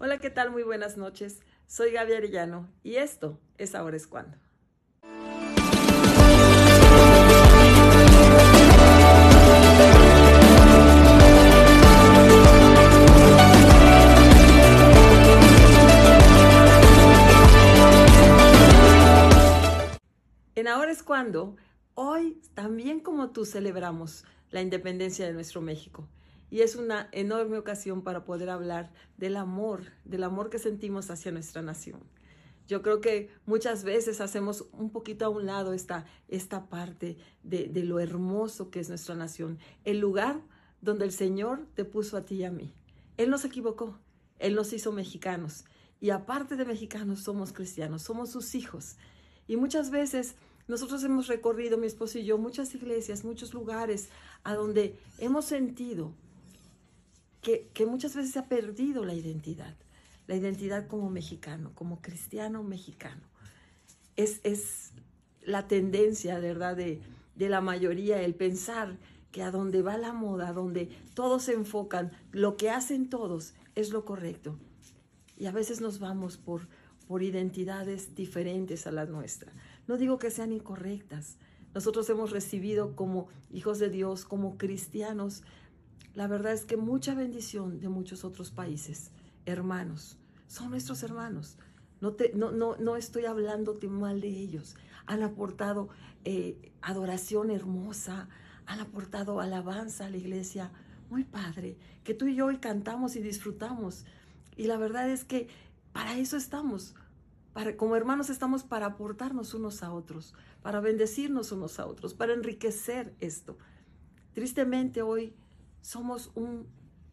Hola, ¿qué tal? Muy buenas noches. Soy Gaby Arellano y esto es Ahora es cuando. En Ahora es cuando, hoy también como tú celebramos la independencia de nuestro México y es una enorme ocasión para poder hablar del amor, del amor que sentimos hacia nuestra nación. Yo creo que muchas veces hacemos un poquito a un lado esta, esta parte de, de lo hermoso que es nuestra nación, el lugar donde el Señor te puso a ti y a mí. Él nos equivocó, Él nos hizo mexicanos y aparte de mexicanos somos cristianos, somos sus hijos. Y muchas veces nosotros hemos recorrido, mi esposo y yo, muchas iglesias, muchos lugares a donde hemos sentido que, muchas veces se ha perdido la identidad, la identidad como mexicano, como cristiano mexicano. Es, es la tendencia, ¿verdad?, de, de la mayoría, el pensar que a donde va la moda, donde todos se enfocan, lo que hacen todos es lo correcto. Y a veces nos vamos por, por identidades diferentes a las nuestras. No digo que sean incorrectas. Nosotros hemos recibido como hijos de Dios, como cristianos, la verdad es que mucha bendición de muchos otros países, hermanos, son nuestros hermanos. No, te, no, no, no estoy hablándote mal de ellos. Han aportado eh, adoración hermosa, han aportado alabanza a la iglesia. Muy padre, que tú y yo hoy cantamos y disfrutamos. Y la verdad es que para eso estamos. Para, como hermanos estamos para aportarnos unos a otros, para bendecirnos unos a otros, para enriquecer esto. Tristemente hoy somos un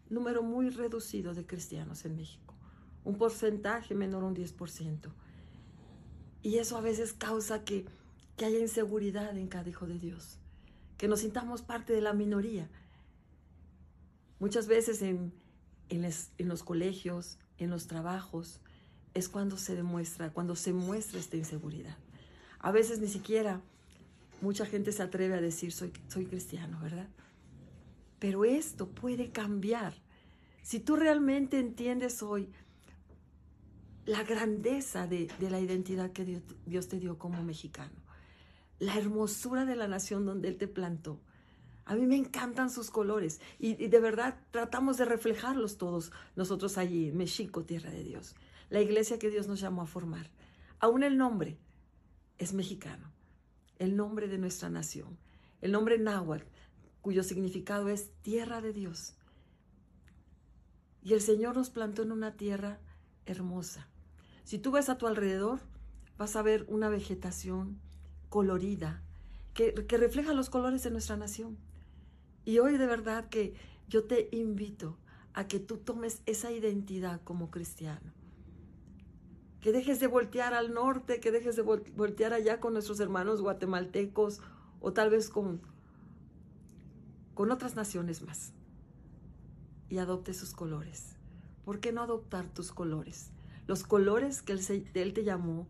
número muy reducido de cristianos en México, un porcentaje menor a un 10%. Y eso a veces causa que, que haya inseguridad en cada hijo de Dios, que nos sintamos parte de la minoría. Muchas veces en, en los colegios, en los trabajos, es cuando se demuestra, cuando se muestra esta inseguridad. A veces ni siquiera mucha gente se atreve a decir soy, soy cristiano, ¿verdad? Pero esto puede cambiar. Si tú realmente entiendes hoy la grandeza de, la identidad que Dios, te dio como mexicano, la hermosura de la nación donde Él te plantó. A mí me encantan sus colores y, y de verdad tratamos de reflejarlos todos nosotros allí México, tierra de Dios, la iglesia que Dios nos llamó a formar. Aún el nombre es mexicano, el nombre de nuestra nación, el nombre náhuatl cuyo significado es tierra de Dios. Y el Señor nos plantó en una tierra hermosa. Si tú ves a tu alrededor, vas a ver una vegetación colorida que, que refleja los colores de nuestra nación. Y hoy de verdad que yo te invito a que tú tomes esa identidad como cristiano. Que dejes de voltear al norte, que dejes de voltear allá con nuestros hermanos guatemaltecos o tal vez con, con otras naciones más y adopte sus colores. ¿Por qué no adoptar tus colores? Los colores que él, te llamó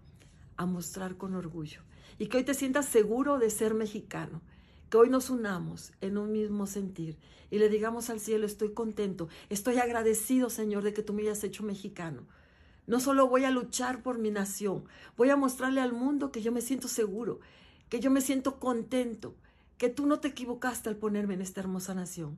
a mostrar con orgullo. Y que hoy te sientas seguro de ser mexicano. Que hoy nos unamos en un mismo sentir y le digamos al cielo, estoy contento, estoy agradecido, Señor, de que tú me hayas hecho mexicano. No solo voy a luchar por mi nación, voy a mostrarle al mundo que yo me siento seguro, que yo me siento contento, que tú no te equivocaste al ponerme en esta hermosa nación.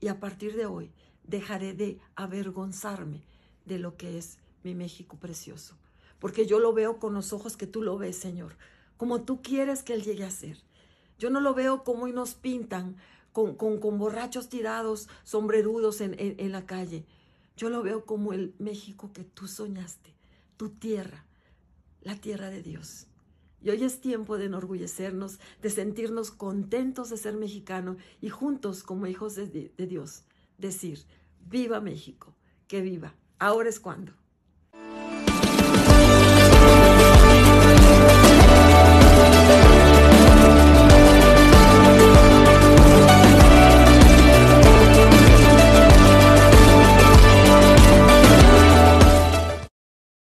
Y a partir de hoy dejaré de avergonzarme de lo que es mi México precioso. Porque yo lo veo con los ojos que tú lo ves, Señor, como tú quieres que Él llegue a ser. Yo no lo veo como hoy nos pintan con, con, borrachos tirados, sombrerudos en, en la calle. Yo lo veo como el México que tú soñaste, tu tierra, la tierra de Dios. Y hoy es tiempo de enorgullecernos, de sentirnos contentos de ser mexicano y juntos como hijos de, de Dios decir, viva México, que viva. Ahora es cuando.